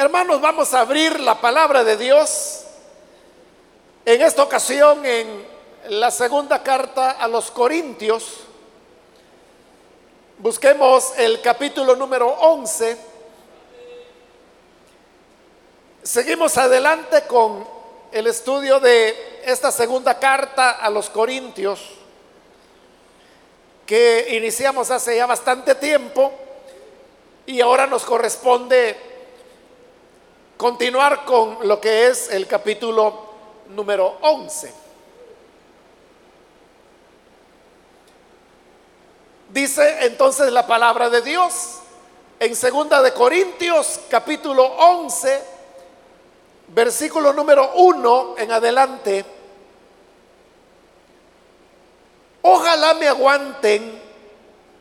Hermanos, vamos a abrir la palabra de Dios en esta ocasión en la segunda carta a los Corintios. Busquemos el capítulo número 11. Seguimos adelante con el estudio de esta segunda carta a los Corintios que iniciamos hace ya bastante tiempo y ahora nos corresponde continuar con lo que es el capítulo número 11. Dice entonces la palabra de Dios en segunda de Corintios capítulo 11 versículo número 1 en adelante. Ojalá me aguanten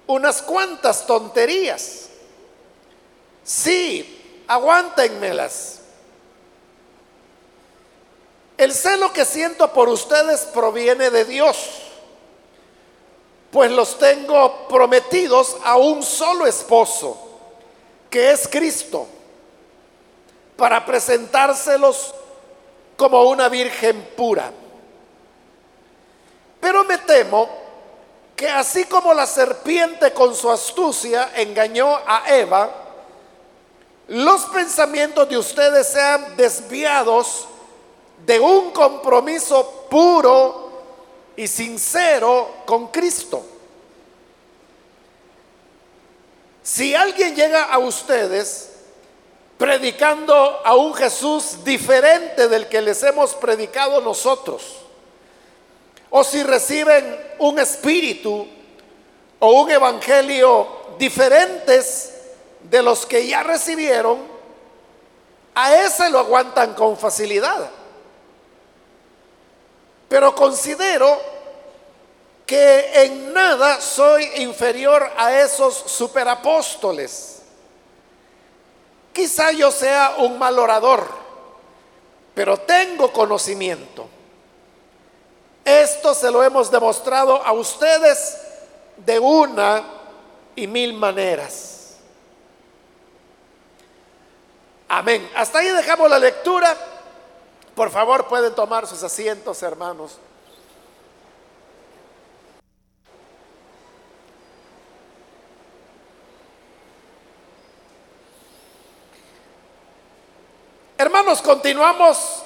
unas cuantas tonterías. Sí, aguántenmelas. El celo que siento por ustedes proviene de Dios, pues los tengo prometidos a un solo esposo, que es Cristo, para presentárselos como una virgen pura. Pero me temo que así como la serpiente con su astucia engañó a Eva, los pensamientos de ustedes sean desviados de un compromiso puro y sincero con Cristo. Si alguien llega a ustedes predicando a un Jesús diferente del que les hemos predicado nosotros, o si reciben un espíritu o un evangelio diferentes de los que ya recibieron, a ese lo aguantan con facilidad. Pero considero que en nada soy inferior a esos superapóstoles. Quizá yo sea un mal orador, pero tengo conocimiento. Esto se lo hemos demostrado a ustedes de una y mil maneras. Amén. Hasta ahí dejamos la lectura. Por favor, pueden tomar sus asientos, hermanos. Hermanos, continuamos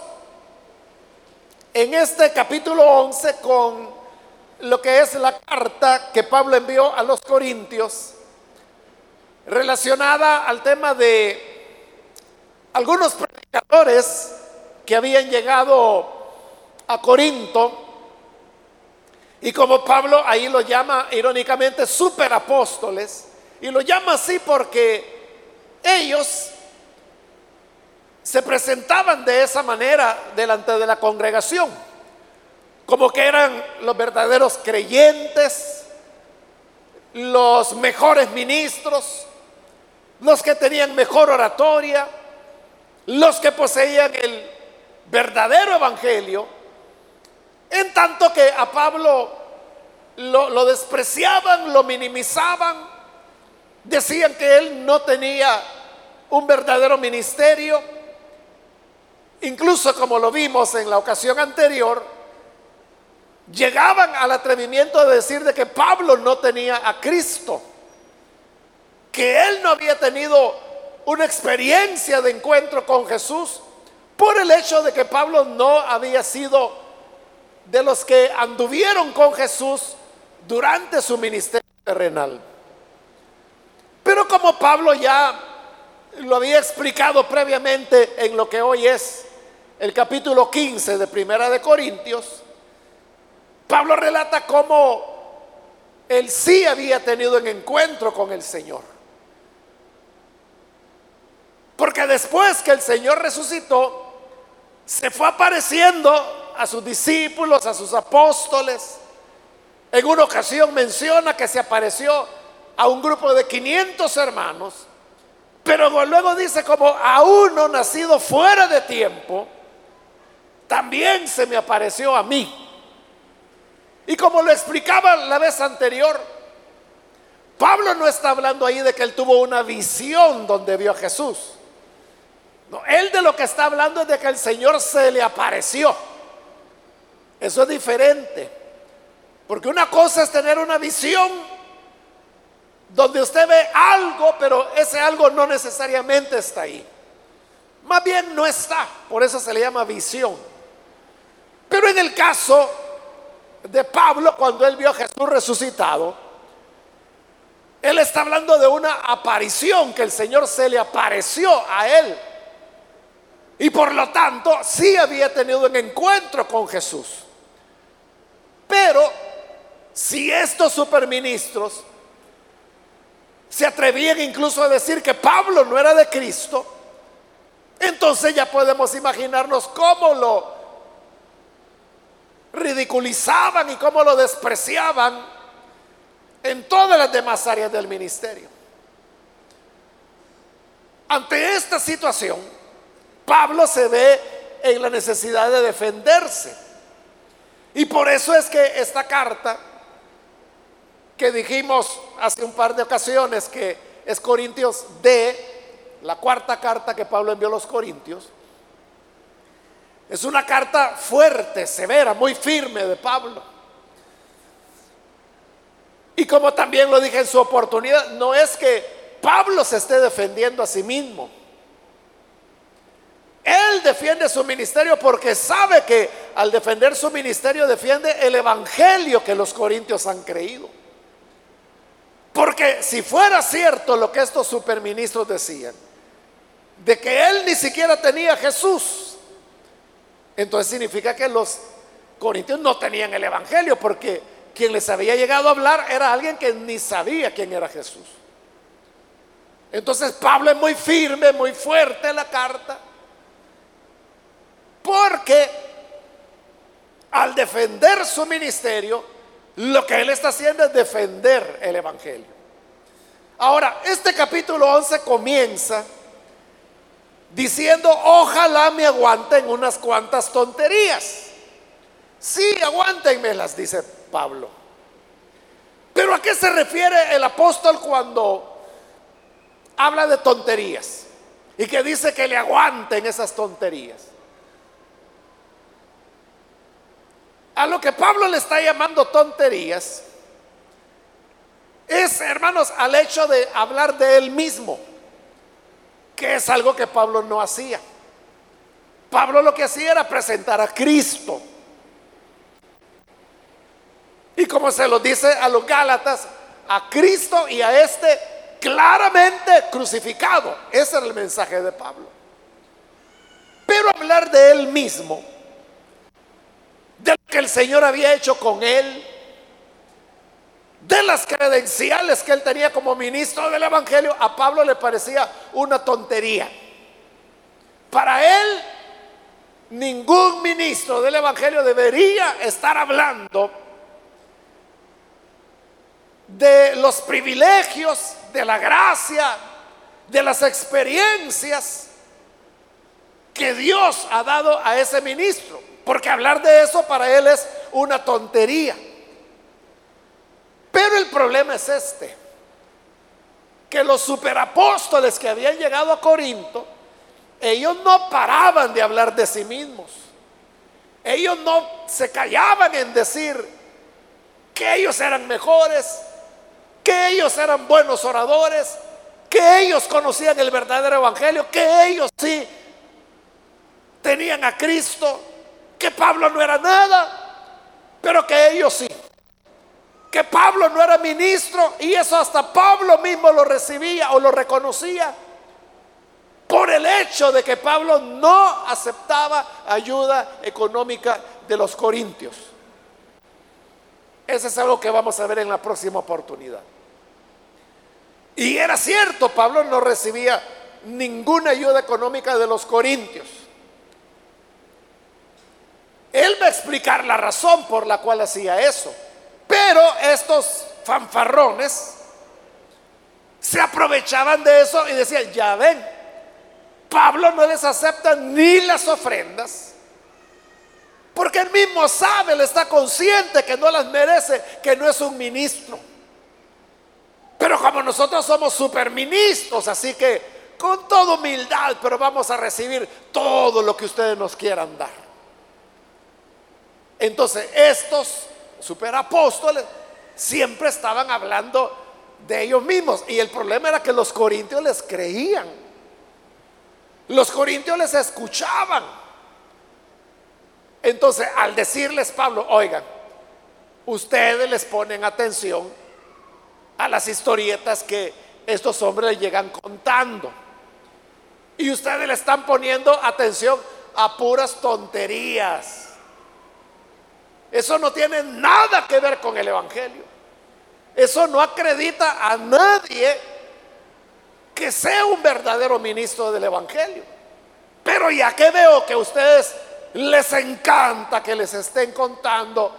en este capítulo 11 con lo que es la carta que Pablo envió a los Corintios relacionada al tema de algunos predicadores que habían llegado a Corinto, y como Pablo ahí lo llama irónicamente superapóstoles, y lo llama así porque ellos se presentaban de esa manera delante de la congregación, como que eran los verdaderos creyentes, los mejores ministros, los que tenían mejor oratoria, los que poseían el verdadero evangelio, en tanto que a Pablo lo, despreciaban, lo minimizaban, decían que él no tenía un verdadero ministerio, incluso como lo vimos en la ocasión anterior, llegaban al atrevimiento de decir de que Pablo no tenía a Cristo, que él no había tenido una experiencia de encuentro con Jesús por el hecho de que Pablo no había sido de los que anduvieron con Jesús durante su ministerio terrenal. Pero como Pablo ya lo había explicado previamente en lo que hoy es el capítulo 15 de Primera de Corintios, Pablo relata cómo él sí había tenido un encuentro con el Señor. Porque después que el Señor resucitó, se fue apareciendo a sus discípulos, a sus apóstoles. En una ocasión menciona que se apareció a un grupo de 500 hermanos, pero luego dice como a uno nacido fuera de tiempo, también se me apareció a mí. Y como lo explicaba la vez anterior, Pablo no está hablando ahí de que él tuvo una visión donde vio a Jesús. Él de lo que está hablando es de que el Señor se le apareció. Eso es diferente. Porque una cosa es tener una visión donde usted ve algo, pero ese algo no necesariamente está ahí. Más bien no está, por eso se le llama visión. Pero en el caso de Pablo, cuando él vio a Jesús resucitado, él está hablando de una aparición que el Señor se le apareció a él. Y por lo tanto, sí había tenido un encuentro con Jesús. Pero si estos superministros se atrevían incluso a decir que Pablo no era de Cristo, entonces ya podemos imaginarnos cómo lo ridiculizaban y cómo lo despreciaban en todas las demás áreas del ministerio. Ante esta situación, Pablo se ve en la necesidad de defenderse. Y por eso es que esta carta, que dijimos hace un par de ocasiones que es Corintios D, la cuarta carta que Pablo envió a los Corintios, es una carta fuerte, severa, muy firme de Pablo. Y como también lo dije en su oportunidad, no es que Pablo se esté defendiendo a sí mismo. Él defiende su ministerio porque sabe que al defender su ministerio defiende el evangelio que los corintios han creído. Porque si fuera cierto lo que estos superministros decían, de que él ni siquiera tenía Jesús, entonces significa que los corintios no tenían el evangelio, porque quien les había llegado a hablar era alguien que ni sabía quién era Jesús. Entonces Pablo es muy firme, muy fuerte en la carta porque al defender su ministerio, lo que él está haciendo es defender el Evangelio. Ahora, este capítulo 11 comienza diciendo, ojalá me aguanten unas cuantas tonterías. Sí, aguántenmelas, dice Pablo. Pero ¿a qué se refiere el apóstol cuando habla de tonterías? Y que dice que le aguanten esas tonterías. A lo que Pablo le está llamando tonterías es, hermanos, al hecho de hablar de él mismo, que es algo que Pablo no hacía. Pablo lo que hacía era presentar a Cristo. Y como se lo dice a los Gálatas, a Cristo y a este claramente crucificado. Ese era el mensaje de Pablo. Pero hablar de él mismo de lo que el Señor había hecho con él, de las credenciales que él tenía como ministro del Evangelio, a Pablo le parecía una tontería. Para él, ningún ministro del Evangelio debería estar hablando de los privilegios, de la gracia, de las experiencias que Dios ha dado a ese ministro. Porque hablar de eso para él es una tontería. Pero el problema es este, que los superapóstoles que habían llegado a Corinto, ellos no paraban de hablar de sí mismos. Ellos no se callaban en decir que ellos eran mejores, que ellos eran buenos oradores, que ellos conocían el verdadero evangelio, que ellos sí tenían a Cristo que Pablo no era nada, pero que ellos sí. Que Pablo no era ministro y eso hasta Pablo mismo lo recibía o lo reconocía por el hecho de que Pablo no aceptaba ayuda económica de los corintios. Eso es algo que vamos a ver en la próxima oportunidad. Y era cierto, Pablo no recibía ninguna ayuda económica de los corintios. Él va a explicar la razón por la cual hacía eso. Pero estos fanfarrones se aprovechaban de eso y decían, ya ven, Pablo no les acepta ni las ofrendas, porque él mismo sabe, él está consciente que no las merece, que no es un ministro. Pero como nosotros somos superministros, así que con toda humildad, pero vamos a recibir todo lo que ustedes nos quieran dar. Entonces, estos superapóstoles siempre estaban hablando de ellos mismos. Y el problema era que los corintios les creían. Los corintios les escuchaban. Entonces, al decirles Pablo, oigan, ustedes les ponen atención a las historietas que estos hombres llegan contando. Y ustedes le están poniendo atención a puras tonterías. Eso no tiene nada que ver con el Evangelio. Eso no acredita a nadie que sea un verdadero ministro del Evangelio. Pero ya que veo que a ustedes les encanta que les estén contando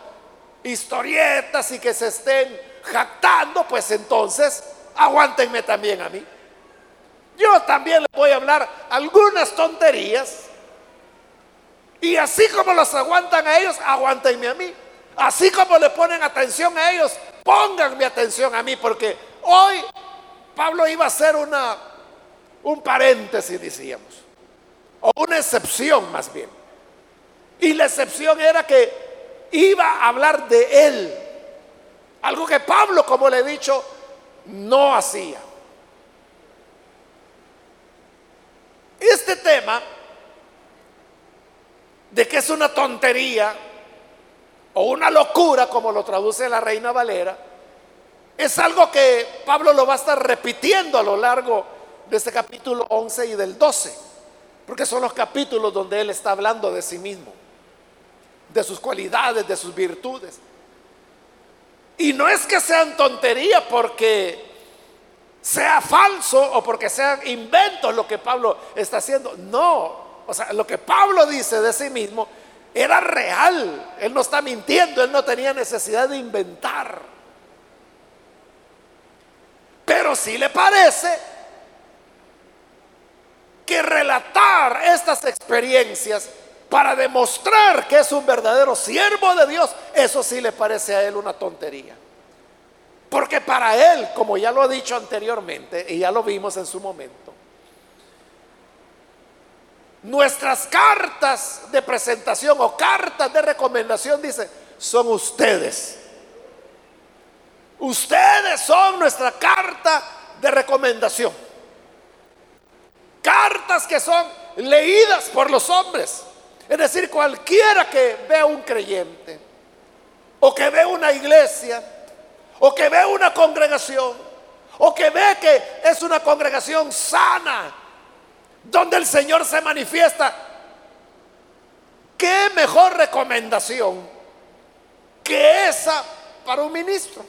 historietas y que se estén jactando, pues entonces aguántenme también a mí. Yo también les voy a hablar algunas tonterías. Y así como los aguantan a ellos, aguántenme a mí. Así como le ponen atención a ellos, pónganme atención a mí, porque hoy Pablo iba a hacer una, un paréntesis, decíamos, o una excepción más bien. Y la excepción era que iba a hablar de él, algo que Pablo, como le he dicho, no hacía. Este tema de que es una tontería o una locura, como lo traduce la Reina Valera, es algo que Pablo lo va a estar repitiendo a lo largo de este capítulo 11 y del 12, porque son los capítulos donde él está hablando de sí mismo, de sus cualidades, de sus virtudes. Y no es que sean tonterías porque sea falso o porque sean inventos lo que Pablo está haciendo. No, o sea, lo que Pablo dice de sí mismo era real. Él no está mintiendo, él no tenía necesidad de inventar. Pero sí le parece que relatar estas experiencias para demostrar que es un verdadero siervo de Dios, eso sí le parece a él una tontería. Porque para él, como ya lo he dicho anteriormente y ya lo vimos en su momento, nuestras cartas de presentación o cartas de recomendación, dice, son ustedes. Ustedes son nuestra carta de recomendación. Cartas que son leídas por los hombres. Es decir, cualquiera que vea un creyente o que ve una iglesia o que ve una congregación o que ve que es una congregación sana donde el Señor se manifiesta, ¿qué mejor recomendación que esa para un ministro?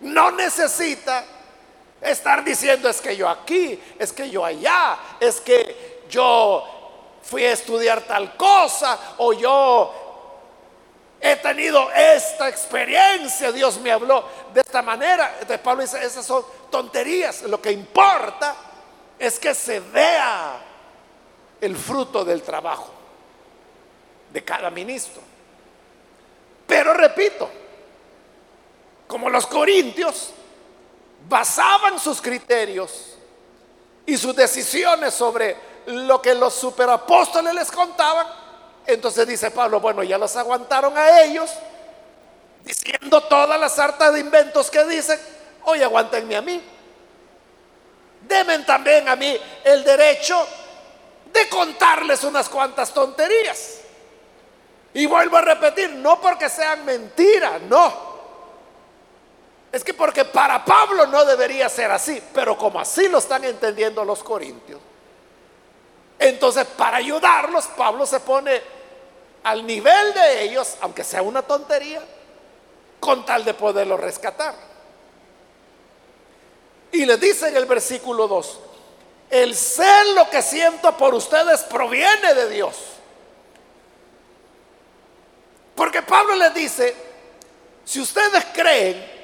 No necesita estar diciendo es que yo aquí, es que yo allá, es que yo fui a estudiar tal cosa o yo he tenido esta experiencia, Dios me habló de esta manera. De Pablo dice, esas son tonterías. Lo que importa es que se vea el fruto del trabajo de cada ministro. Pero repito, como los corintios basaban sus criterios y sus decisiones sobre lo que los superapóstoles les contaban, entonces dice Pablo, bueno, ya los aguantaron a ellos, diciendo todas las hartas de inventos que dicen, hoy aguantenme a mí. Demen también a mí el derecho de contarles unas cuantas tonterías. Y vuelvo a repetir, no porque sean mentiras, no. Es que porque para Pablo no debería ser así, pero como así lo están entendiendo los corintios, entonces, para ayudarlos, Pablo se pone al nivel de ellos, aunque sea una tontería, con tal de poderlo rescatar. Y le dice en el versículo 2, el celo que siento por ustedes proviene de Dios. Porque Pablo les dice, si ustedes creen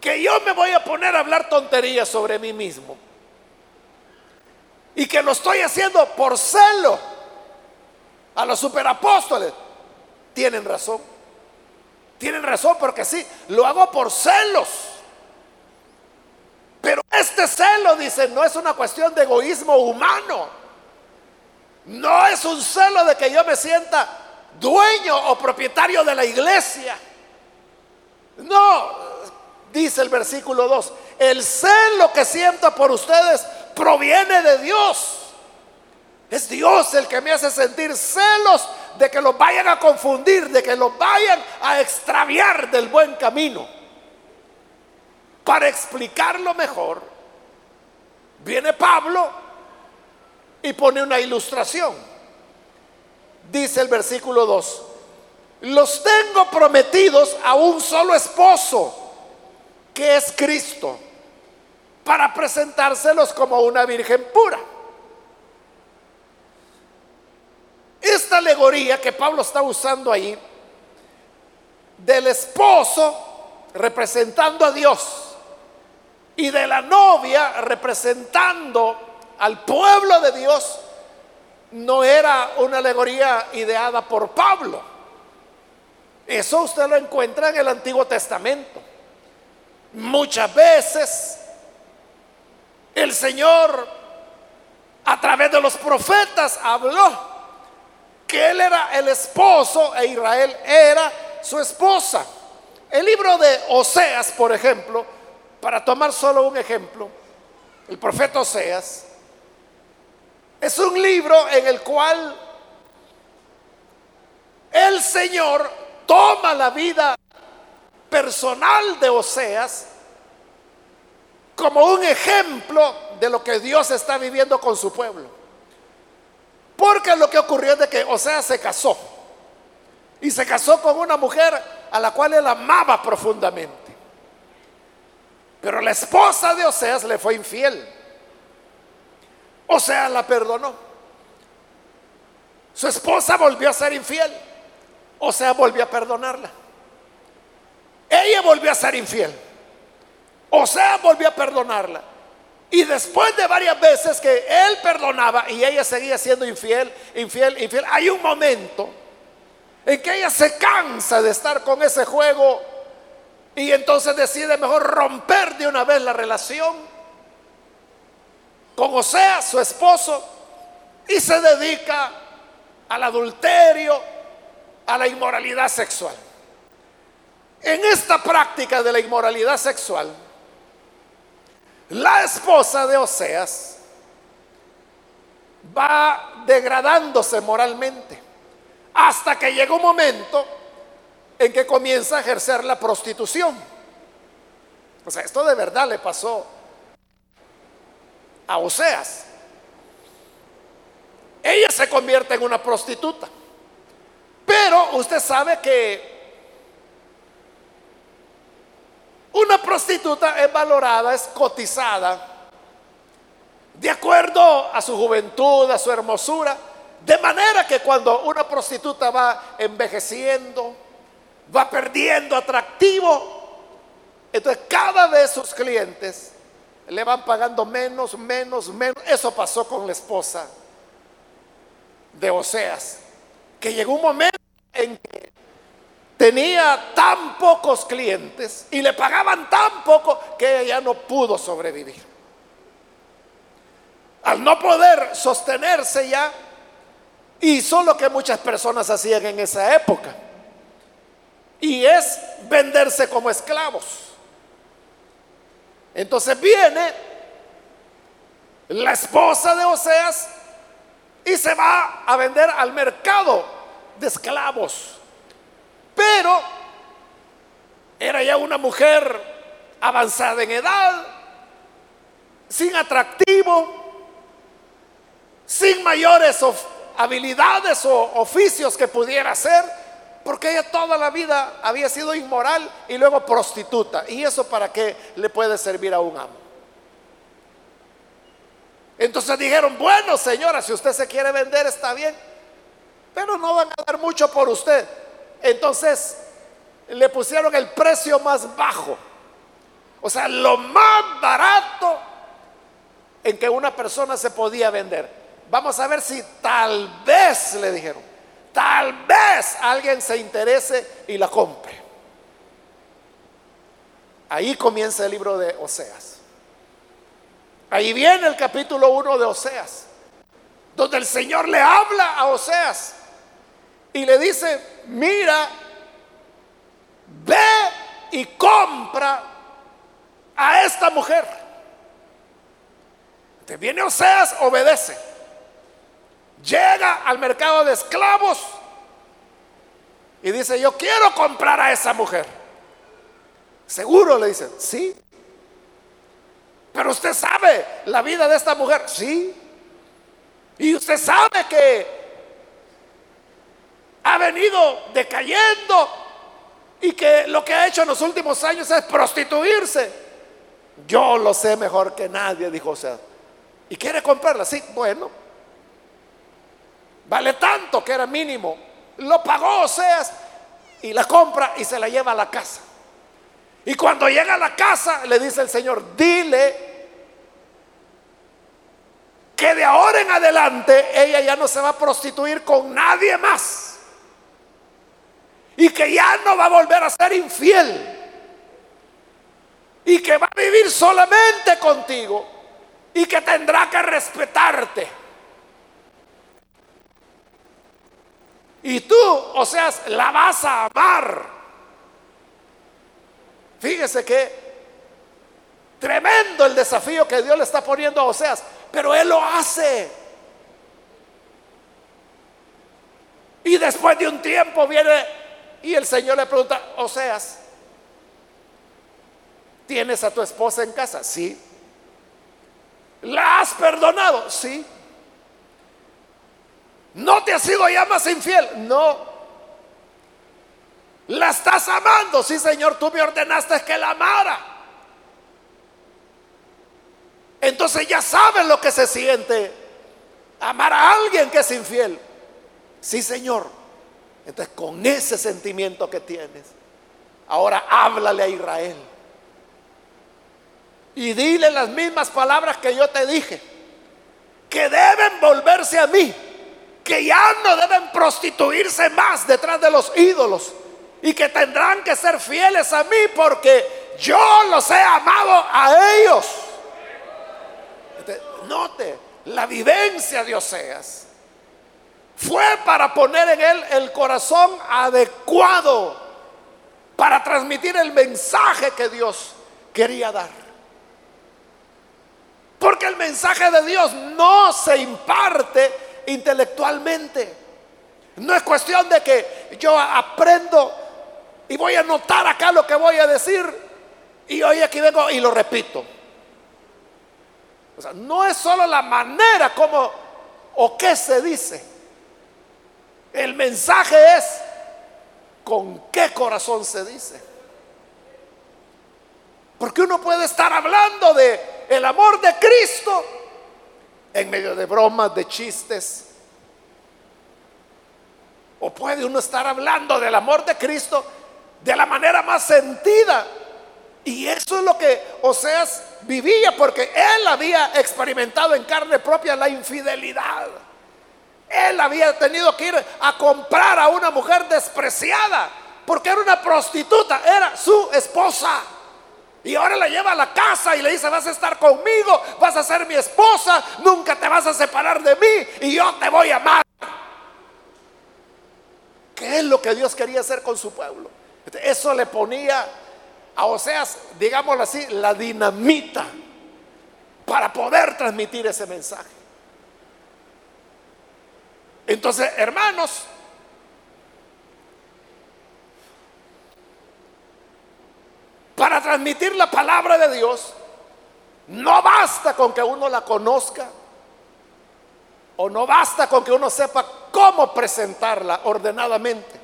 que yo me voy a poner a hablar tonterías sobre mí mismo, y que lo estoy haciendo por celo a los superapóstoles, tienen razón. Tienen razón porque sí, lo hago por celos. Pero Este celo, dice, no es una cuestión de egoísmo humano. No es un celo de que yo me sienta dueño o propietario de la iglesia. No, dice el versículo 2, el celo que siento por ustedes proviene de Dios. Es Dios el que me hace sentir celos de que los vayan a confundir, de que los vayan a extraviar del buen camino. Para explicarlo mejor, viene Pablo y pone una ilustración. Dice el versículo 2, los tengo prometidos a un solo esposo, que es Cristo, para presentárselos como una virgen pura. Esta alegoría que Pablo está usando ahí, del esposo representando a Dios y de la novia representando al pueblo de Dios, no era una alegoría ideada por Pablo. Eso usted lo encuentra en el Antiguo Testamento. Muchas veces el Señor a través de los profetas habló que él era el esposo e Israel era su esposa. El libro de Oseas, por ejemplo, para tomar solo un ejemplo, el profeta Oseas, es un libro en el cual el Señor toma la vida personal de Oseas como un ejemplo de lo que Dios está viviendo con su pueblo. Porque lo que ocurrió es de que Oseas se casó. Y se casó con una mujer a la cual él amaba profundamente. Pero la esposa de Oseas le fue infiel. Oseas la perdonó. Su esposa volvió a ser infiel. Oseas volvió a perdonarla. Ella volvió a ser infiel. Oseas volvió a perdonarla. Y después de varias veces que él perdonaba y ella seguía siendo infiel, infiel, infiel, hay un momento en que ella se cansa de estar con ese juego y entonces decide mejor romper de una vez la relación con Osea, su esposo, y se dedica al adulterio, a la inmoralidad sexual. En esta práctica de la inmoralidad sexual, la esposa de Oseas va degradándose moralmente hasta que llega un momento en que comienza a ejercer la prostitución. O sea, esto de verdad le pasó a Oseas. Ella se convierte en una prostituta. Pero usted sabe que Una prostituta es valorada, es cotizada de acuerdo a su juventud, a su hermosura. De manera que cuando una prostituta va envejeciendo, va perdiendo atractivo, entonces cada vez sus clientes le van pagando menos, menos, menos. Eso pasó con la esposa de Oseas, que llegó un momento en que tenía tan pocos clientes y le pagaban tan poco que ella no pudo sobrevivir. Al no poder sostenerse ya, hizo lo que muchas personas hacían en esa época. Y es venderse como esclavos. Entonces viene la esposa de Oseas y se va a vender al mercado de esclavos. Pero era ya una mujer avanzada en edad, sin atractivo, sin mayores habilidades o oficios que pudiera hacer, porque ella toda la vida había sido inmoral y luego prostituta. ¿Y eso para qué le puede servir a un amo? Entonces dijeron, bueno señora, si usted se quiere vender está bien, pero no van a dar mucho por usted. Entonces le pusieron el precio más bajo. O sea, lo más barato en que una persona se podía vender. Vamos a ver si tal vez, le dijeron, tal vez alguien se interese y la compre. Ahí comienza el libro de Oseas. Ahí viene el capítulo 1 de Oseas, donde el Señor le habla a Oseas y le dice, mira, ve y compra a esta mujer. Te viene Oseas, obedece. Llega al mercado de esclavos y dice, yo quiero comprar a esa mujer. Seguro le dice, sí. Pero usted sabe la vida de esta mujer, sí. Y usted sabe que ha venido decayendo y que lo que ha hecho en los últimos años es prostituirse. Yo lo sé mejor que nadie, dijo o sea. ¿Y quiere comprarla? Sí, bueno. Vale tanto que era mínimo. Lo pagó Oseas y la compra y se la lleva a la casa. Y cuando llega a la casa, le dice el Señor, dile que de ahora en adelante ella ya no se va a prostituir con nadie más. Y que ya no va a volver a ser infiel. Y que va a vivir solamente contigo. Y que tendrá que respetarte. Y tú, o sea, la vas a amar. Fíjese que tremendo el desafío que Dios le está poniendo a Oseas, pero Él lo hace. Y después de un tiempo viene y el Señor le pregunta, Oseas, ¿tienes a tu esposa en casa? Sí. ¿La has perdonado? Sí. ¿No te has sido ya más infiel? No. ¿La estás amando? Sí, Señor, tú me ordenaste que la amara. Entonces ya sabes lo que se siente amar a alguien que es infiel. Sí, Señor. Entonces con ese sentimiento que tienes, ahora háblale a Israel. Y dile las mismas palabras que yo te dije. Que deben volverse a mí. Que ya no deben prostituirse más detrás de los ídolos y que tendrán que ser fieles a mí porque yo los he amado a ellos. Note, la vivencia de Oseas fue para poner en él el corazón adecuado para transmitir el mensaje que Dios quería dar. Porque el mensaje de Dios no se imparte intelectualmente. No es cuestión de que yo aprendo y voy a anotar acá lo que voy a decir. Y hoy aquí vengo y lo repito. O sea, no es solo la manera como o qué se dice. El mensaje es con qué corazón se dice. Porque uno puede estar hablando de el amor de Cristo en medio de bromas, de chistes. O puede uno estar hablando del amor de Cristo de la manera más sentida. Y eso es lo que Oseas vivía, porque él había experimentado en carne propia la infidelidad. Él había tenido que ir a comprar a una mujer despreciada, porque era una prostituta, era su esposa. Y ahora la lleva a la casa y le dice, vas a estar conmigo, vas a ser mi esposa, nunca te vas a separar de mí y yo te voy a amar. ¿Qué es lo que Dios quería hacer con su pueblo? Eso le ponía a Oseas, digámoslo así, la dinamita para poder transmitir ese mensaje. Entonces, hermanos, para transmitir la palabra de Dios, no basta con que uno la conozca o no basta con que uno sepa cómo presentarla ordenadamente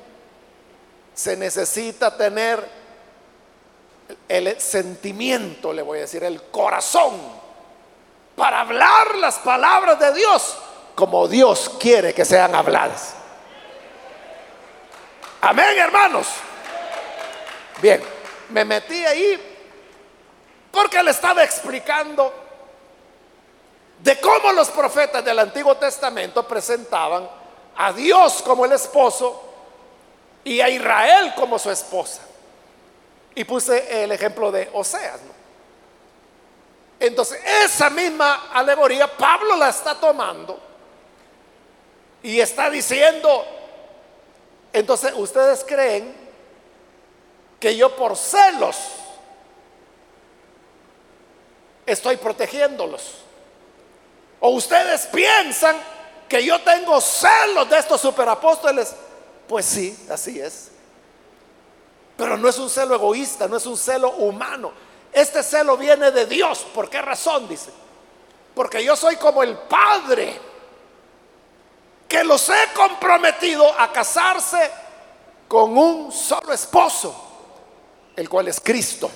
se necesita tener el sentimiento, le voy a decir, el corazón, para hablar las palabras de Dios como Dios quiere que sean habladas. Amén, hermanos. Bien, me metí ahí porque le estaba explicando de cómo los profetas del Antiguo Testamento presentaban a Dios como el esposo y a Israel como su esposa. Y puse el ejemplo de Oseas. Entonces, esa misma alegoría Pablo la está tomando y está diciendo, entonces ustedes creen que yo por celos estoy protegiéndolos. O ustedes piensan que yo tengo celos de estos superapóstoles. Pues sí, así es. Pero no es un celo egoísta, no es un celo humano. Este celo viene de Dios. ¿Por qué razón? Dice. Porque yo soy como el Padre que los he comprometido a casarse con un solo esposo, el cual es Cristo.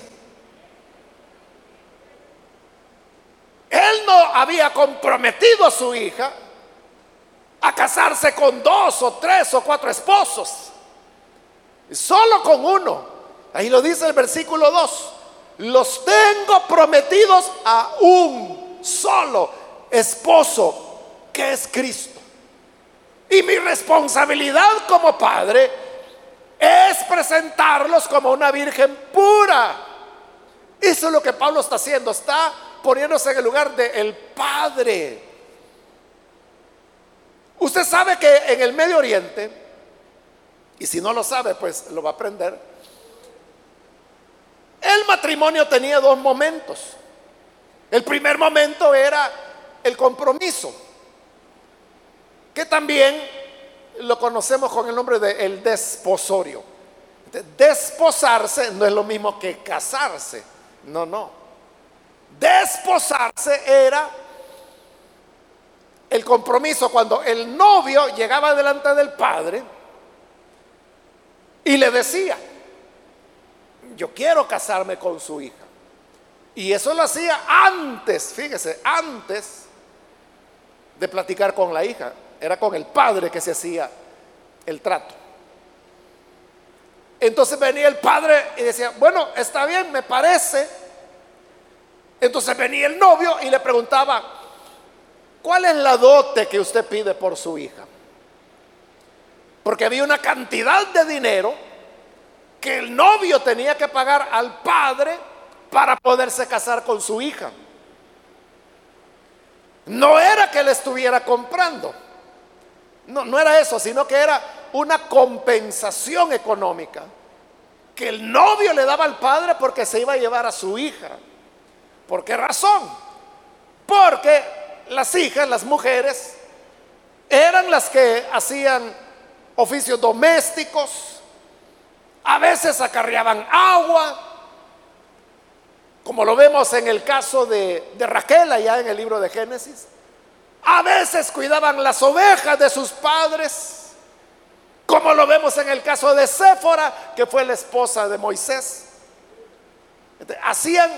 Él no había comprometido a su hija a casarse con dos o tres o cuatro esposos. Solo con uno. Ahí lo dice el versículo 2. Los tengo prometidos a un solo esposo, que es Cristo. Y mi responsabilidad como padre es presentarlos como una virgen pura. Eso es lo que Pablo está haciendo. Está poniéndose en el lugar del padre. Usted sabe que en el Medio Oriente y si no lo sabe, pues lo va a aprender. El matrimonio tenía dos momentos. El primer momento era el compromiso, que también lo conocemos con el nombre de el desposorio. Desposarse no es lo mismo que casarse. No, no. Desposarse era el compromiso cuando el novio llegaba delante del padre y le decía, yo quiero casarme con su hija. Y eso lo hacía antes, fíjese, antes de platicar con la hija. Era con el padre que se hacía el trato. Entonces venía el padre y decía, bueno, está bien, me parece. Entonces venía el novio y le preguntaba, ¿cuál es la dote que usted pide por su hija? Porque había una cantidad de dinero que el novio tenía que pagar al padre para poderse casar con su hija. No era que le estuviera comprando. No, no era eso, sino que era una compensación económica que el novio le daba al padre porque se iba a llevar a su hija. ¿Por qué razón? Porque las hijas, las mujeres, eran las que hacían oficios domésticos, a veces acarreaban agua, como lo vemos en el caso de, de Raquel allá en el libro de Génesis. A veces cuidaban las ovejas de sus padres, como lo vemos en el caso de Séfora, que fue la esposa de Moisés. Hacían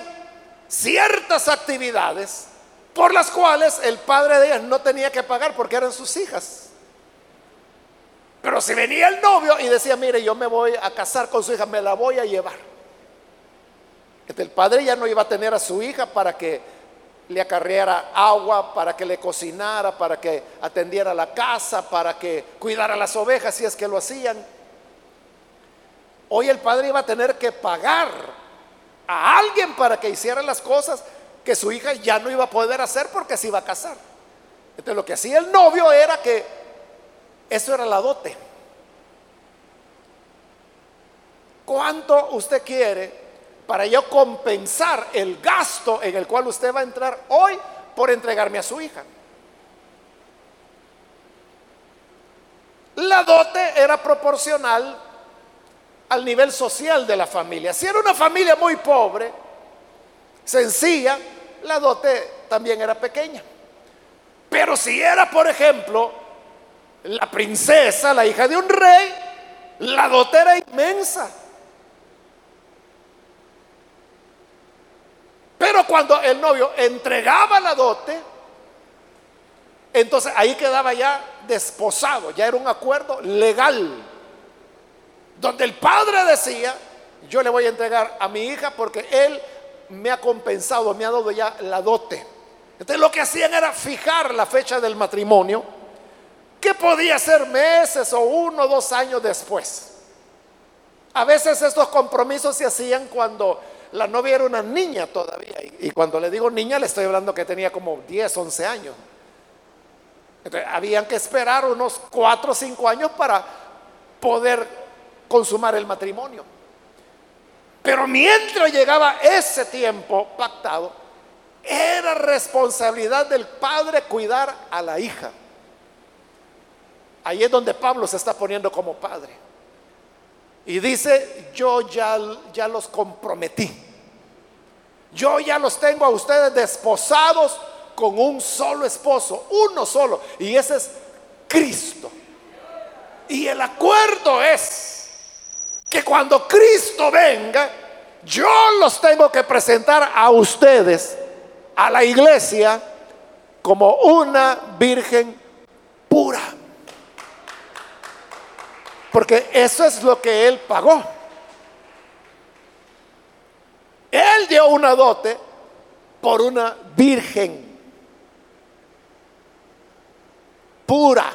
ciertas actividades por las cuales el padre de ellas no tenía que pagar porque eran sus hijas. Pero si venía el novio y decía, mire, yo me voy a casar con su hija, me la voy a llevar. el padre ya no iba a tener a su hija para que le acarreara agua, para que le cocinara, para que atendiera la casa, para que cuidara las ovejas si es que lo hacían. Hoy el padre iba a tener que pagar a alguien para que hiciera las cosas que su hija ya no iba a poder hacer porque se iba a casar. Entonces lo que hacía el novio era que eso era la dote. ¿Cuánto usted quiere para yo compensar el gasto en el cual usted va a entrar hoy por entregarme a su hija? La dote era proporcional al nivel social de la familia. Si era una familia muy pobre, sencilla, la dote también era pequeña. Pero si era, por ejemplo, la princesa, la hija de un rey, la dote era inmensa. Pero cuando el novio entregaba la dote, entonces ahí quedaba ya desposado, ya era un acuerdo legal, donde el padre decía, yo le voy a entregar a mi hija porque él me ha compensado, me ha dado ya la dote. Entonces lo que hacían era fijar la fecha del matrimonio que podía ser meses o uno o dos años después. A veces estos compromisos se hacían cuando la novia era una niña todavía. Y, cuando le digo niña, le estoy hablando que tenía como 10, 11 años. Entonces, habían que esperar unos 4 o 5 años para poder consumar el matrimonio. Pero mientras llegaba ese tiempo pactado, era responsabilidad del padre cuidar a la hija. Ahí es donde Pablo se está poniendo como padre. Y dice, yo ya, ya los comprometí. Yo ya los tengo a ustedes desposados con un solo esposo, uno solo. Y ese es Cristo. Y el acuerdo es que cuando Cristo venga, yo los tengo que presentar a ustedes, a la iglesia, como una virgen pura. Porque eso es lo que él pagó. Él dio una dote por una virgen pura.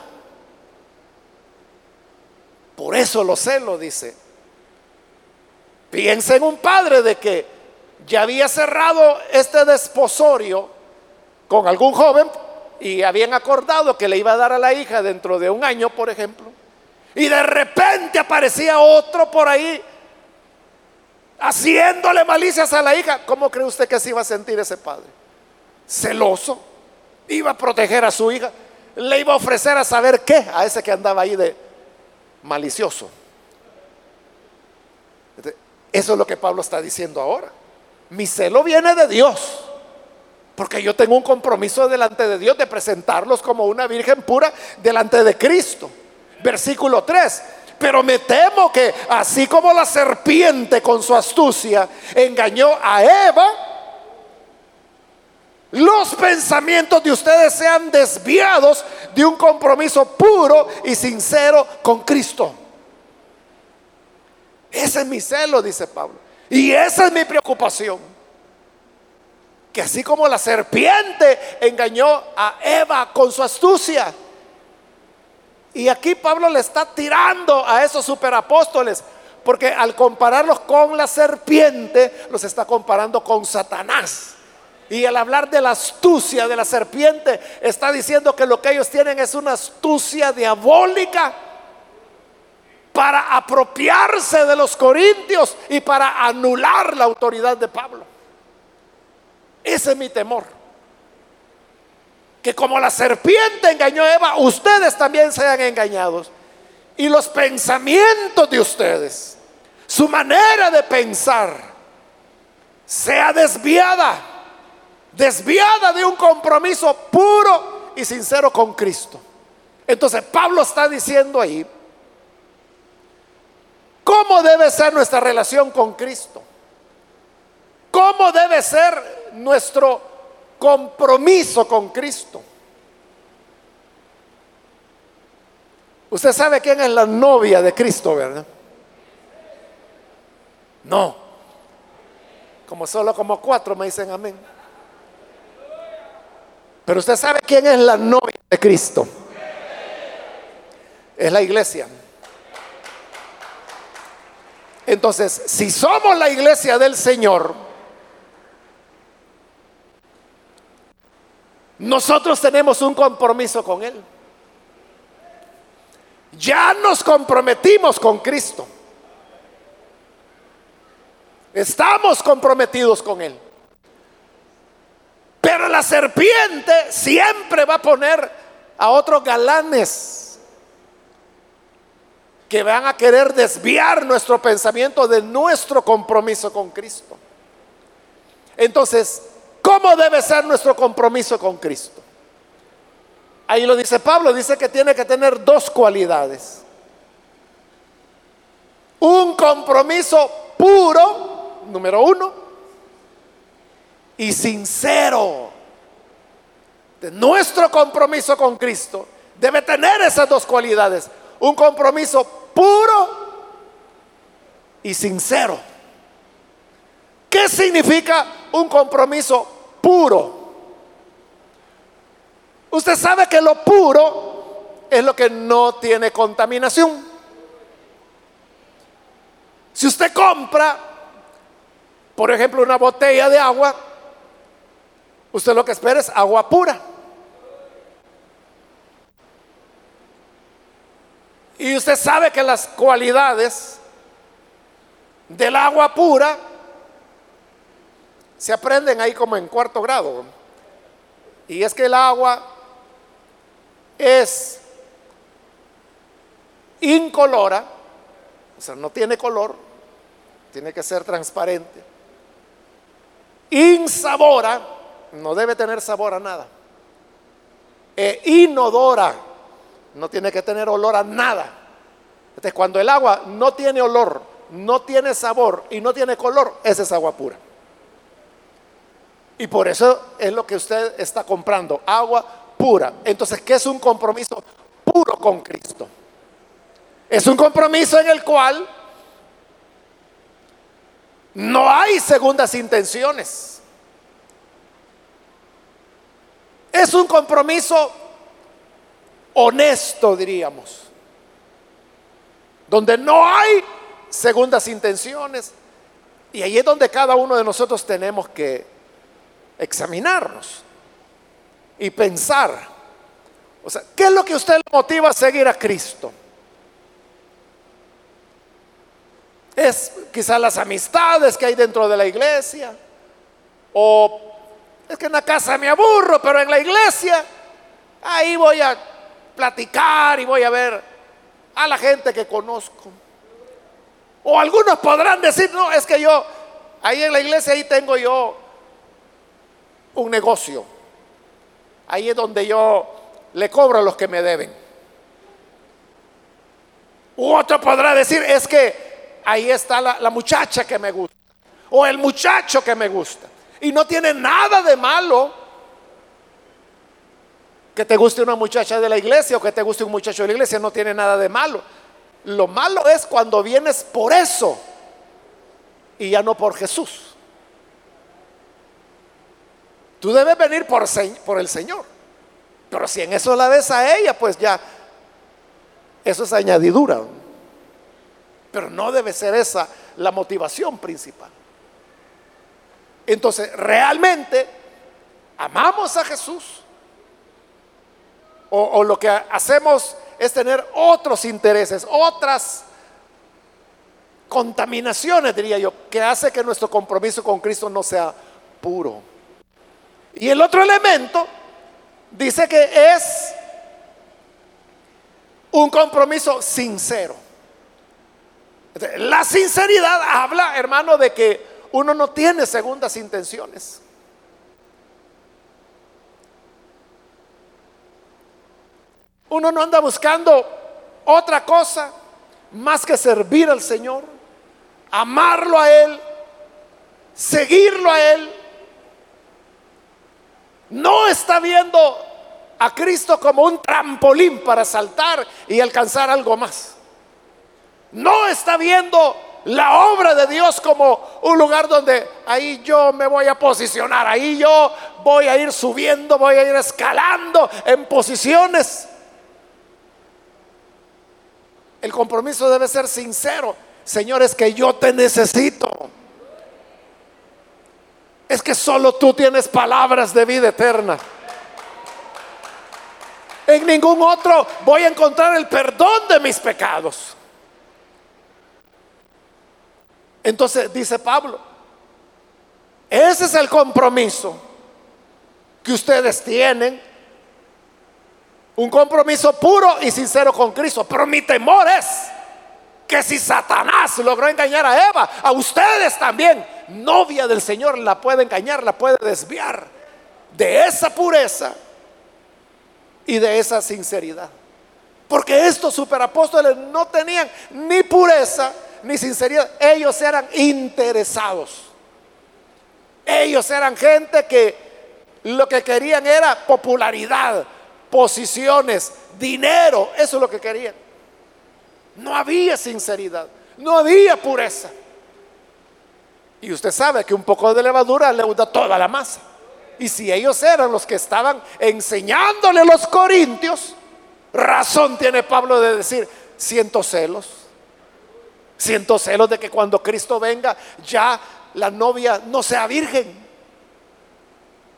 Por eso lo lo dice. Piensa en un padre de que ya había cerrado este desposorio con algún joven y habían acordado que le iba a dar a la hija dentro de un año, por ejemplo. Y de repente aparecía otro por ahí haciéndole malicias a la hija. ¿Cómo cree usted que se iba a sentir ese padre? Celoso. Iba a proteger a su hija. Le iba a ofrecer a saber qué a ese que andaba ahí de malicioso. Eso es lo que Pablo está diciendo ahora. Mi celo viene de Dios. Porque yo tengo un compromiso delante de Dios de presentarlos como una virgen pura delante de Cristo versículo 3. Pero me temo que así como la serpiente con su astucia engañó a Eva, los pensamientos de ustedes sean desviados de un compromiso puro y sincero con Cristo. Ese es mi celo, dice Pablo. Y esa es mi preocupación. Que así como la serpiente engañó a Eva con su astucia, y aquí Pablo le está tirando a esos superapóstoles, porque al compararlos con la serpiente, los está comparando con Satanás. Y al hablar de la astucia de la serpiente, está diciendo que lo que ellos tienen es una astucia diabólica para apropiarse de los corintios y para anular la autoridad de Pablo. Ese es mi temor que como la serpiente engañó a Eva, ustedes también sean engañados. Y los pensamientos de ustedes, su manera de pensar, sea desviada, desviada de un compromiso puro y sincero con Cristo. Entonces Pablo está diciendo ahí, ¿cómo debe ser nuestra relación con Cristo? ¿Cómo debe ser nuestro compromiso con Cristo. Usted sabe quién es la novia de Cristo, ¿verdad? No. Como solo como cuatro me dicen amén. Pero usted sabe quién es la novia de Cristo. Es la iglesia. Entonces, si somos la iglesia del Señor, Nosotros tenemos un compromiso con Él. Ya nos comprometimos con Cristo. Estamos comprometidos con Él. Pero la serpiente siempre va a poner a otros galanes que van a querer desviar nuestro pensamiento de nuestro compromiso con Cristo. Entonces, ¿Cómo debe ser nuestro compromiso con Cristo? Ahí lo dice Pablo, dice que tiene que tener dos cualidades. Un compromiso puro, número uno, y sincero. Nuestro compromiso con Cristo debe tener esas dos cualidades. Un compromiso puro y sincero. ¿Qué significa un compromiso puro. Usted sabe que lo puro es lo que no tiene contaminación. Si usted compra por ejemplo, una botella de agua, usted lo que espera es agua pura. Y usted sabe que las cualidades del agua pura se aprenden ahí como en cuarto grado. Y es que el agua es incolora, o sea, no tiene color, tiene que ser transparente. Insabora, no debe tener sabor a nada. E inodora, no tiene que tener olor a nada. Entonces, cuando el agua no tiene olor, no tiene sabor y no tiene color, esa es agua pura. Y por eso es lo que usted está comprando, agua pura. Entonces, ¿qué es un compromiso puro con Cristo? Es un compromiso en el cual no hay segundas intenciones. Es un compromiso honesto, diríamos, donde no hay segundas intenciones. Y ahí es donde cada uno de nosotros tenemos que examinarnos y pensar. O sea, ¿qué es lo que usted le motiva a seguir a Cristo? Es quizás las amistades que hay dentro de la iglesia. O es que en la casa me aburro, pero en la iglesia ahí voy a platicar y voy a ver a la gente que conozco. O algunos podrán decir, no, es que yo, ahí en la iglesia, ahí tengo yo un negocio. Ahí es donde yo le cobro a los que me deben. U otro podrá decir, es que ahí está la, la muchacha que me gusta. O el muchacho que me gusta. Y no tiene nada de malo que te guste una muchacha de la iglesia o que te guste un muchacho de la iglesia. No tiene nada de malo. Lo malo es cuando vienes por eso y ya no por Jesús. Tú debes venir por, por el Señor. Pero si en eso la ves a ella, pues ya, eso es añadidura. Pero no debe ser esa la motivación principal. Entonces, realmente, amamos a Jesús. O, o lo que hacemos es tener otros intereses, otras contaminaciones, diría yo, que hace que nuestro compromiso con Cristo no sea puro. Y el otro elemento dice que es un compromiso sincero. La sinceridad habla, hermano, de que uno no tiene segundas intenciones. Uno no anda buscando otra cosa más que servir al Señor, amarlo a Él, seguirlo a Él. No está viendo a Cristo como un trampolín para saltar y alcanzar algo más. No está viendo la obra de Dios como un lugar donde ahí yo me voy a posicionar, ahí yo voy a ir subiendo, voy a ir escalando en posiciones. El compromiso debe ser sincero. Señor, es que yo te necesito. Es que solo tú tienes palabras de vida eterna. En ningún otro voy a encontrar el perdón de mis pecados. Entonces dice Pablo, ese es el compromiso que ustedes tienen un compromiso puro y sincero con Cristo. Pero mi temor es que si Satanás logró engañar a Eva, a ustedes también, novia del Señor, la puede engañar, la puede desviar de esa pureza y de esa sinceridad. Porque estos superapóstoles no tenían ni pureza ni sinceridad. Ellos eran interesados. Ellos eran gente que lo que querían era popularidad, posiciones, dinero, eso es lo que querían. No había sinceridad, no había pureza. Y usted sabe que un poco de levadura leuda toda la masa. Y si ellos eran los que estaban enseñándole a los corintios, razón tiene Pablo de decir, siento celos. Siento celos de que cuando Cristo venga ya la novia no sea virgen.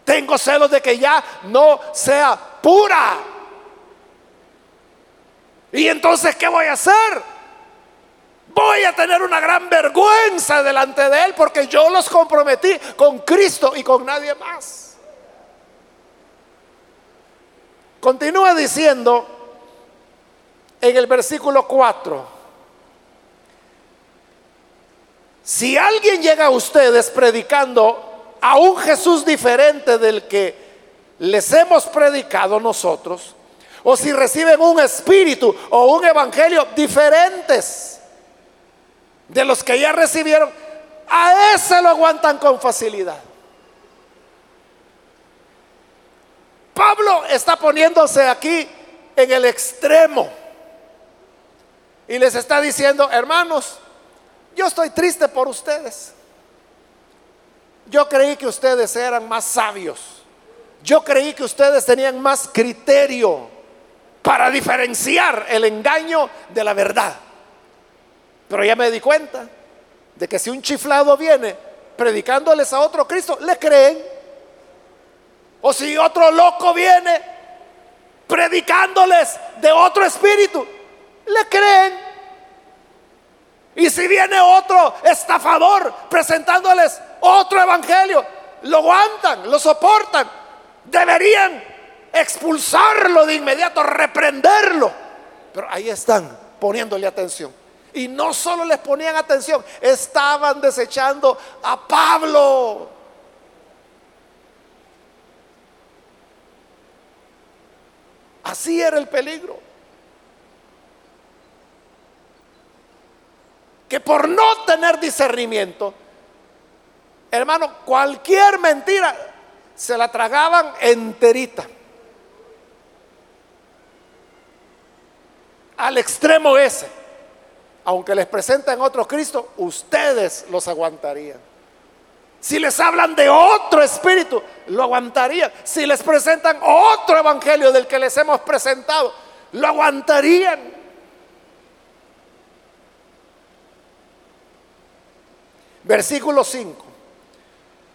Tengo celos de que ya no sea pura. ¿Y entonces qué voy a hacer? Voy a tener una gran vergüenza delante de Él porque yo los comprometí con Cristo y con nadie más. Continúa diciendo en el versículo 4. Si alguien llega a ustedes predicando a un Jesús diferente del que les hemos predicado nosotros, o si reciben un espíritu o un evangelio diferentes de los que ya recibieron, a ese lo aguantan con facilidad. Pablo está poniéndose aquí en el extremo y les está diciendo, hermanos, yo estoy triste por ustedes. Yo creí que ustedes eran más sabios. Yo creí que ustedes tenían más criterio para diferenciar el engaño de la verdad. Pero ya me di cuenta de que si un chiflado viene predicándoles a otro Cristo, le creen. O si otro loco viene predicándoles de otro espíritu, le creen. Y si viene otro estafador presentándoles otro evangelio, lo aguantan, lo soportan. Deberían expulsarlo de inmediato, reprenderlo. Pero ahí están poniéndole atención. Y no solo les ponían atención, estaban desechando a Pablo. Así era el peligro. Que por no tener discernimiento, hermano, cualquier mentira se la tragaban enterita. al extremo ese. Aunque les presenten otro Cristo, ustedes los aguantarían. Si les hablan de otro espíritu, lo aguantarían. Si les presentan otro evangelio del que les hemos presentado, lo aguantarían. Versículo 5.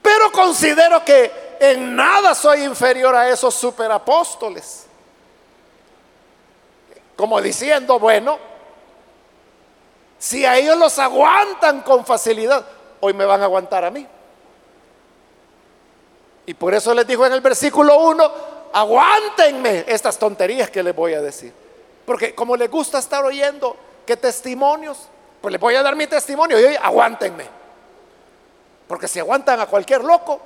Pero considero que en nada soy inferior a esos superapóstoles como diciendo, bueno, si a ellos los aguantan con facilidad, hoy me van a aguantar a mí. Y por eso les dijo en el versículo 1, aguántenme estas tonterías que les voy a decir. Porque como les gusta estar oyendo qué testimonios, pues les voy a dar mi testimonio y hoy aguántenme. Porque si aguantan a cualquier loco,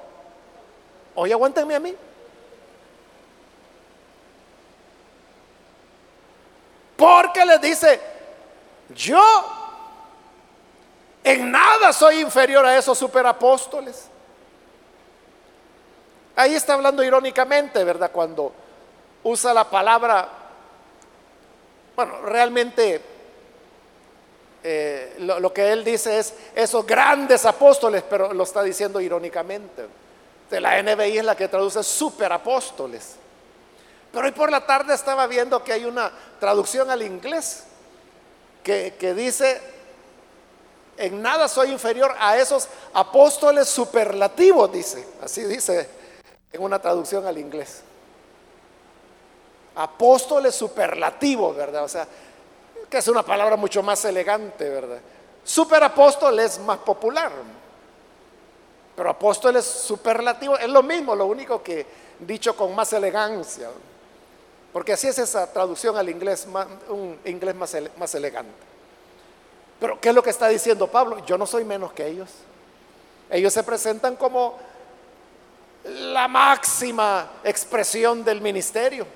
hoy aguántenme a mí. Porque les dice, yo en nada soy inferior a esos superapóstoles. Ahí está hablando irónicamente, ¿verdad? Cuando usa la palabra, bueno, realmente eh, lo, que él dice es esos grandes apóstoles, pero lo está diciendo irónicamente. De la NBI es la que traduce superapóstoles. Pero hoy por la tarde estaba viendo que hay una traducción al inglés que, dice, en nada soy inferior a esos apóstoles superlativos, dice. Así dice en una traducción al inglés. Apóstoles superlativos, ¿verdad? O sea, que es una palabra mucho más elegante, ¿verdad? Superapóstol es más popular. Pero apóstoles superlativos es lo mismo, lo único que dicho con más elegancia. Porque así es esa traducción al inglés, un inglés más elegante. Pero ¿qué es lo que está diciendo Pablo? Yo no soy menos que ellos. Ellos se presentan como la máxima expresión del ministerio.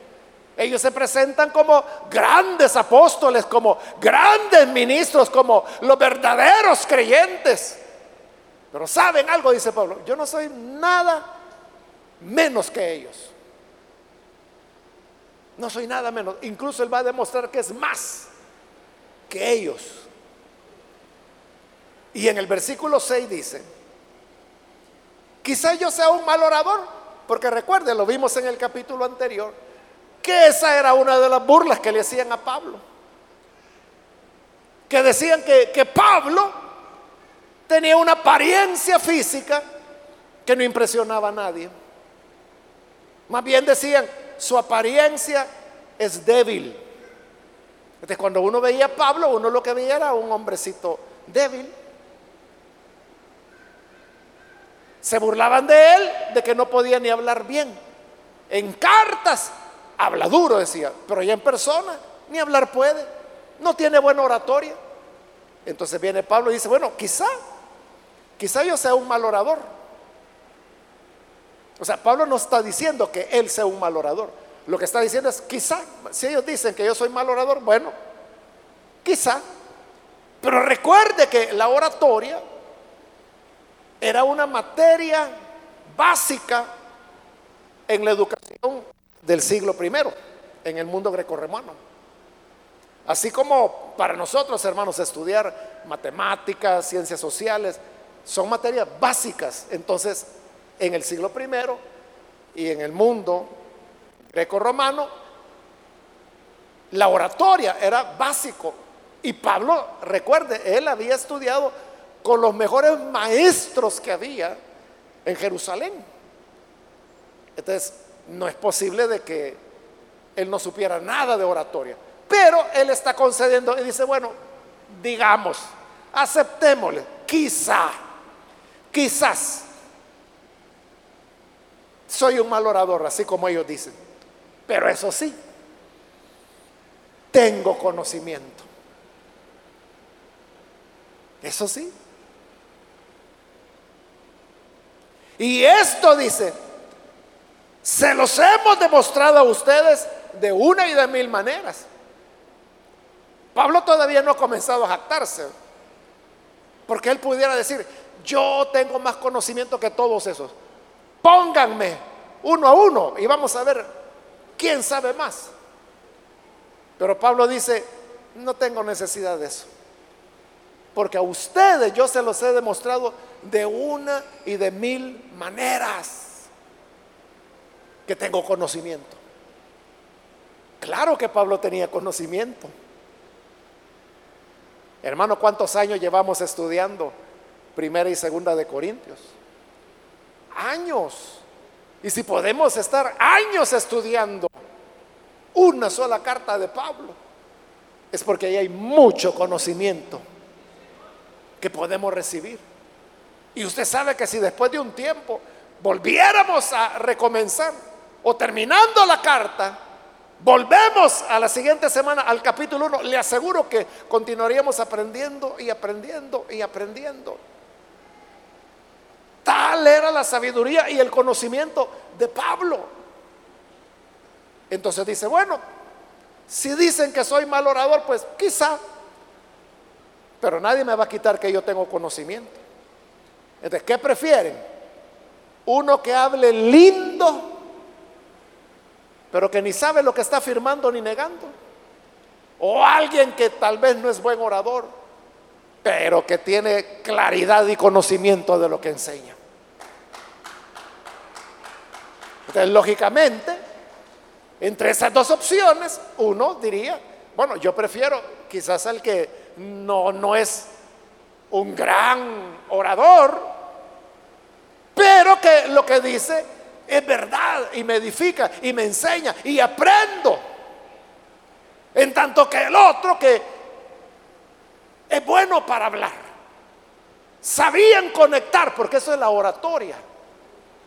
Ellos se presentan como grandes apóstoles, como grandes ministros, como los verdaderos creyentes. Pero ¿saben algo? Dice Pablo. Yo no soy nada menos que ellos. No soy nada menos. Incluso Él va a demostrar que es más que ellos. Y en el versículo 6 dice, quizá yo sea un mal orador, porque recuerde, lo vimos en el capítulo anterior, que esa era una de las burlas que le hacían a Pablo. Que decían que, que Pablo tenía una apariencia física que no impresionaba a nadie. Más bien decían, su apariencia es débil. Entonces cuando uno veía a Pablo, uno lo que veía era un hombrecito débil. Se burlaban de él de que no podía ni hablar bien. En cartas habla duro, decía, pero ya en persona ni hablar puede. No tiene buena oratoria. Entonces viene Pablo y dice, bueno, quizá, quizá yo sea un mal orador. O sea, Pablo no está diciendo que él sea un mal orador. Lo que está diciendo es, quizá, si ellos dicen que yo soy mal orador, bueno, quizá. Pero recuerde que la oratoria era una materia básica en la educación del siglo I, en el mundo grecorromano. Así como para nosotros, hermanos, estudiar matemáticas, ciencias sociales, son materias básicas. Entonces, en el siglo I y en el mundo greco-romano, la oratoria era básico. Y Pablo, recuerde, él había estudiado con los mejores maestros que había en Jerusalén. Entonces, no es posible de que él no supiera nada de oratoria. Pero él está concediendo y dice, bueno, digamos, aceptémosle, quizá, quizás soy un mal orador, así como ellos dicen. Pero eso sí, tengo conocimiento. Eso sí. Y esto dice, se los hemos demostrado a ustedes de una y de mil maneras. Pablo todavía no ha comenzado a jactarse, porque él pudiera decir, yo tengo más conocimiento que todos esos pónganme uno a uno y vamos a ver quién sabe más. Pero Pablo dice, no tengo necesidad de eso. Porque a ustedes yo se los he demostrado de una y de mil maneras que tengo conocimiento. Claro que Pablo tenía conocimiento. Hermano, ¿cuántos años llevamos estudiando primera y segunda de Corintios? años. Y si podemos estar años estudiando una sola carta de Pablo, es porque ahí hay mucho conocimiento que podemos recibir. Y usted sabe que si después de un tiempo volviéramos a recomenzar o terminando la carta, volvemos a la siguiente semana al capítulo 1, le aseguro que continuaríamos aprendiendo y aprendiendo y aprendiendo. Tal era la sabiduría y el conocimiento de Pablo. Entonces dice, bueno, si dicen que soy mal orador, pues quizá, pero nadie me va a quitar que yo tengo conocimiento. Entonces, ¿qué prefieren? Uno que hable lindo, pero que ni sabe lo que está afirmando ni negando. O alguien que tal vez no es buen orador, pero que tiene claridad y conocimiento de lo que enseña. Entonces, lógicamente, entre esas dos opciones, uno diría, bueno, yo prefiero quizás al que no, no es un gran orador, pero que lo que dice es verdad y me edifica y me enseña y aprendo. En tanto que el otro que es bueno para hablar, sabían conectar, porque eso es la oratoria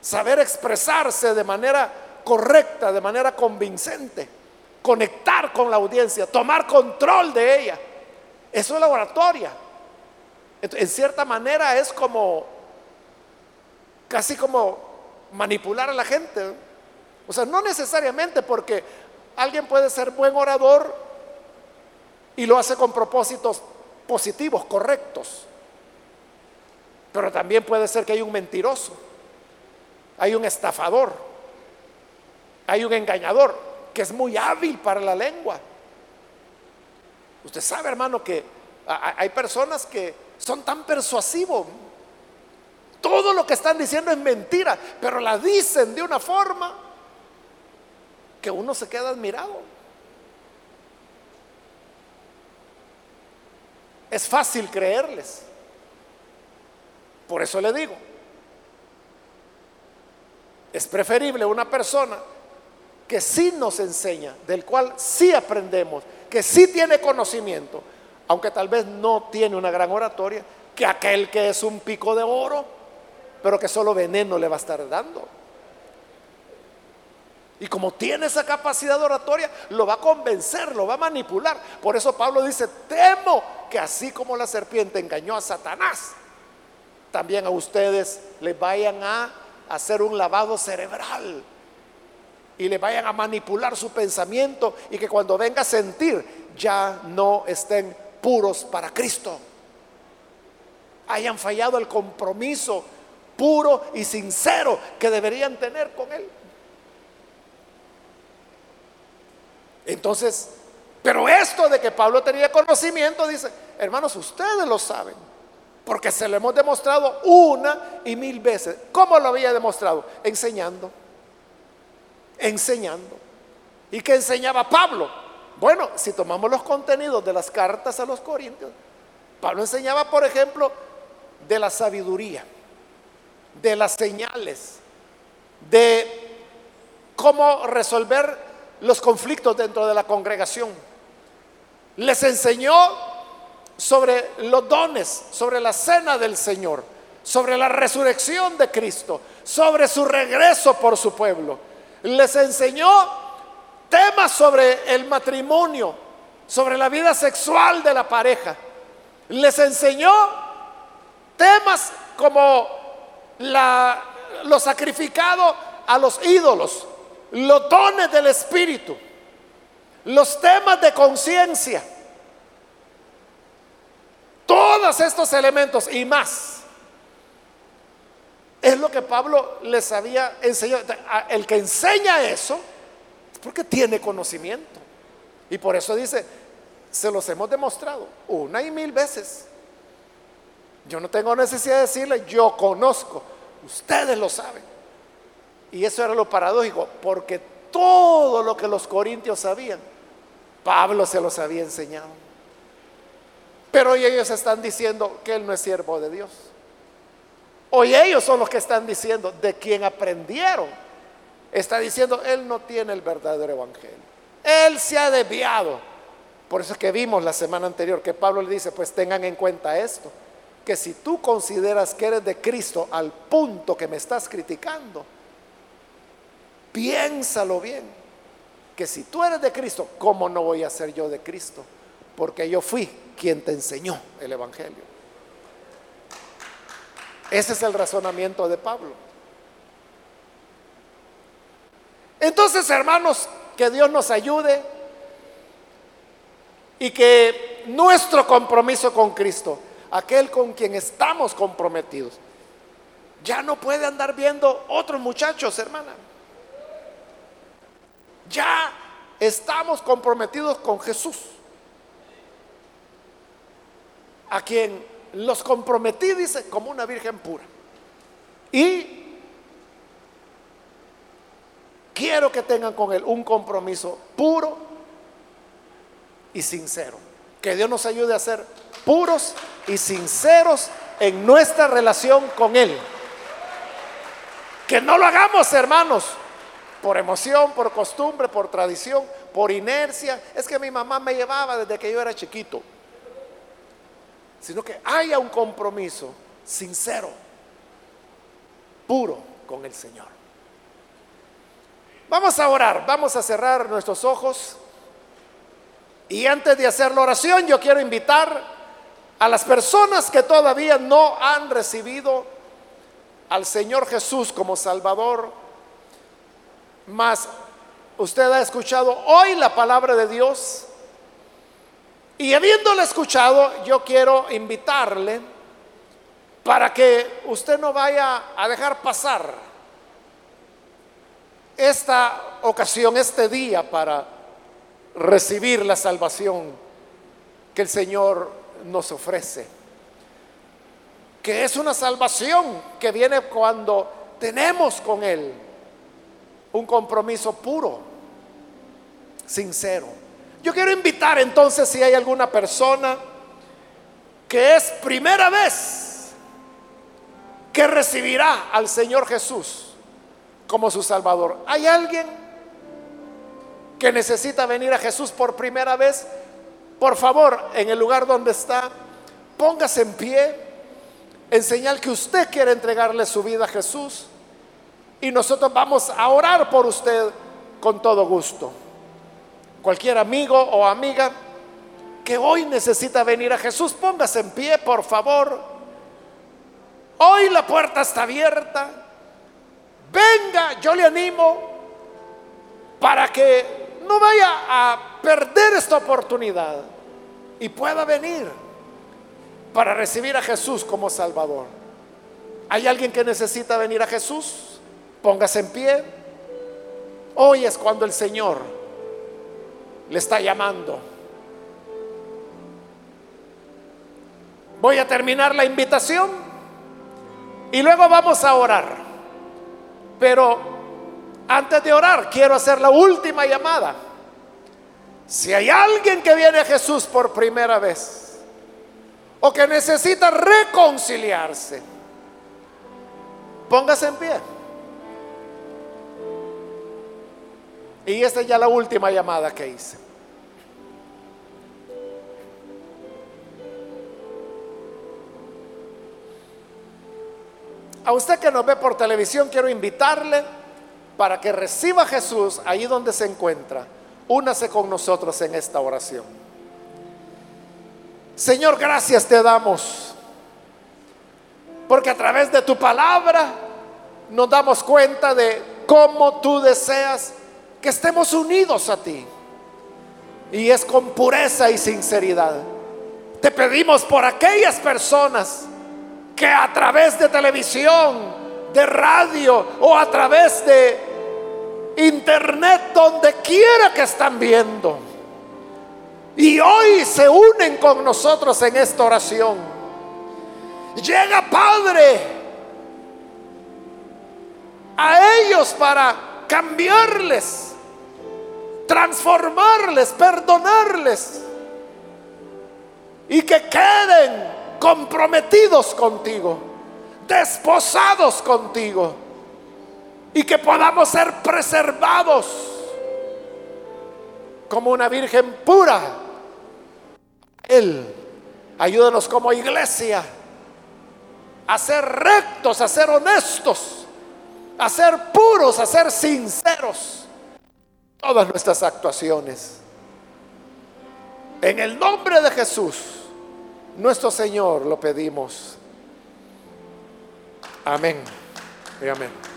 saber expresarse de manera correcta, de manera convincente, conectar con la audiencia, tomar control de ella. Eso es la oratoria. En cierta manera es como, casi como manipular a la gente. O sea, no necesariamente porque alguien puede ser buen orador y lo hace con propósitos positivos, correctos. Pero también puede ser que hay un mentiroso hay un estafador, hay un engañador que es muy hábil para la lengua. Usted sabe, hermano, que hay personas que son tan persuasivos. Todo lo que están diciendo es mentira, pero la dicen de una forma que uno se queda admirado. Es fácil creerles. Por eso le digo, es preferible una persona que sí nos enseña, del cual sí aprendemos, que sí tiene conocimiento, aunque tal vez no tiene una gran oratoria, que aquel que es un pico de oro, pero que solo veneno le va a estar dando. Y como tiene esa capacidad de oratoria, lo va a convencer, lo va a manipular. Por eso Pablo dice, temo que así como la serpiente engañó a Satanás, también a ustedes les vayan a hacer un lavado cerebral y le vayan a manipular su pensamiento y que cuando venga a sentir ya no estén puros para Cristo. Hayan fallado el compromiso puro y sincero que deberían tener con Él. Entonces, pero esto de que Pablo tenía conocimiento, dice, hermanos, ustedes lo saben, porque se lo hemos demostrado una y mil veces. ¿Cómo lo había demostrado? Enseñando, enseñando. ¿Y qué enseñaba Pablo? Bueno, si tomamos los contenidos de las cartas a los Corintios, Pablo enseñaba, por ejemplo, de la sabiduría, de las señales, de cómo resolver los conflictos dentro de la congregación. Les enseñó sobre los dones, sobre la cena del Señor, sobre la resurrección de Cristo, sobre su regreso por su pueblo. Les enseñó temas sobre el matrimonio, sobre la vida sexual de la pareja. Les enseñó temas como la, lo sacrificado a los ídolos, los dones del Espíritu, los temas de conciencia, todos estos elementos y más. Es lo que Pablo les había enseñado. El que enseña eso es porque tiene conocimiento. Y por eso dice, se los hemos demostrado una y mil veces. Yo no tengo necesidad de decirle, yo conozco, ustedes lo saben. Y eso era lo paradójico, porque todo lo que los corintios sabían, Pablo se los había enseñado. Pero hoy ellos están diciendo que él no es siervo de Dios. Hoy ellos son los que están diciendo de quien aprendieron. Está diciendo, él no tiene el verdadero evangelio. Él se ha desviado. Por eso es que vimos la semana anterior que Pablo le dice, pues tengan en cuenta esto que si tú consideras que eres de Cristo al punto que me estás criticando, piénsalo bien, que si tú eres de Cristo, ¿cómo no voy a ser yo de Cristo? Porque yo fui quien te enseñó el Evangelio. Ese es el razonamiento de Pablo. Entonces, hermanos, que Dios nos ayude y que nuestro compromiso con Cristo aquel con quien estamos comprometidos. Ya no puede andar viendo otros muchachos, hermana. Ya estamos comprometidos con Jesús, a quien los comprometí, dice, como una virgen pura. Y quiero que tengan con Él un compromiso puro y sincero. Que Dios nos ayude a ser puros y sinceros en nuestra relación con Él. Que no lo hagamos, hermanos, por emoción, por costumbre, por tradición, por inercia. Es que mi mamá me llevaba desde que yo era chiquito. Sino que haya un compromiso sincero, puro con el Señor. Vamos a orar, vamos a cerrar nuestros ojos. Y antes de hacer la oración, yo quiero invitar a las personas que todavía no han recibido al Señor Jesús como Salvador, mas usted ha escuchado hoy la palabra de Dios y habiéndole escuchado, yo quiero invitarle para que usted no vaya a dejar pasar esta ocasión, este día para recibir la salvación que el Señor nos ofrece. Que es una salvación que viene cuando tenemos con Él un compromiso puro, sincero. Yo quiero invitar entonces si hay alguna persona que es primera vez que recibirá al Señor Jesús como su Salvador. ¿Hay alguien que necesita venir a Jesús por primera vez? Por favor, en el lugar donde está, póngase en pie en señal que usted quiere entregarle su vida a Jesús y nosotros vamos a orar por usted con todo gusto. Cualquier amigo o amiga que hoy necesita venir a Jesús, póngase en pie, por favor. Hoy la puerta está abierta. Venga, yo le animo para que no vaya a perder esta oportunidad y pueda venir para recibir a Jesús como Salvador. ¿Hay alguien que necesita venir a Jesús? Póngase en pie. Hoy es cuando el Señor le está llamando. Voy a terminar la invitación y luego vamos a orar. Pero antes de orar, quiero hacer la última llamada. Si hay alguien que viene a Jesús por primera vez o que necesita reconciliarse, póngase en pie. Y esta es ya la última llamada que hice. A usted que nos ve por televisión, quiero invitarle para que reciba a Jesús ahí donde se encuentra. Únase con nosotros en esta oración. Señor, gracias te damos. Porque a través de tu palabra nos damos cuenta de cómo tú deseas que estemos unidos a ti. Y es con pureza y sinceridad. Te pedimos por aquellas personas que a través de televisión, de radio o a través de internet, donde quiera que están viendo, y hoy se unen con nosotros en esta oración. Llega Padre a ellos para cambiarles transformarles, perdonarles y que queden comprometidos contigo, desposados contigo y que podamos ser preservados como una virgen pura. Él, ayúdanos como iglesia a ser rectos, a ser honestos, a ser puros, a ser sinceros todas nuestras actuaciones. En el nombre de Jesús, nuestro Señor, lo pedimos. Amén. Y amén.